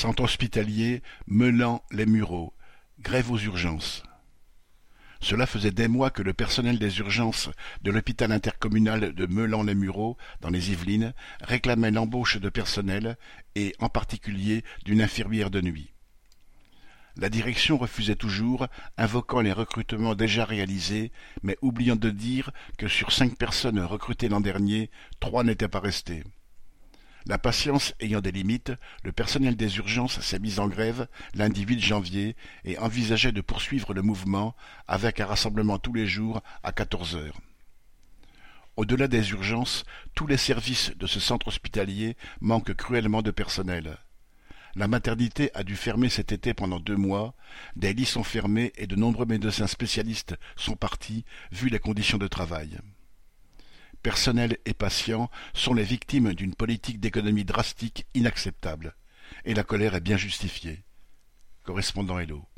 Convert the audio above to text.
Centre hospitalier Meulan-les-Mureaux, grève aux urgences. Cela faisait des mois que le personnel des urgences de l'hôpital intercommunal de Meulan-les-Mureaux, dans les Yvelines, réclamait l'embauche de personnel et, en particulier, d'une infirmière de nuit. La direction refusait toujours, invoquant les recrutements déjà réalisés, mais oubliant de dire que sur cinq personnes recrutées l'an dernier, trois n'étaient pas restées. La patience ayant des limites, le personnel des urgences s'est mis en grève lundi 8 janvier et envisageait de poursuivre le mouvement avec un rassemblement tous les jours à 14 heures. Au-delà des urgences, tous les services de ce centre hospitalier manquent cruellement de personnel. La maternité a dû fermer cet été pendant deux mois, des lits sont fermés et de nombreux médecins spécialistes sont partis, vu les conditions de travail personnel et patients sont les victimes d'une politique d'économie drastique inacceptable. Et la colère est bien justifiée. Correspondant Hello.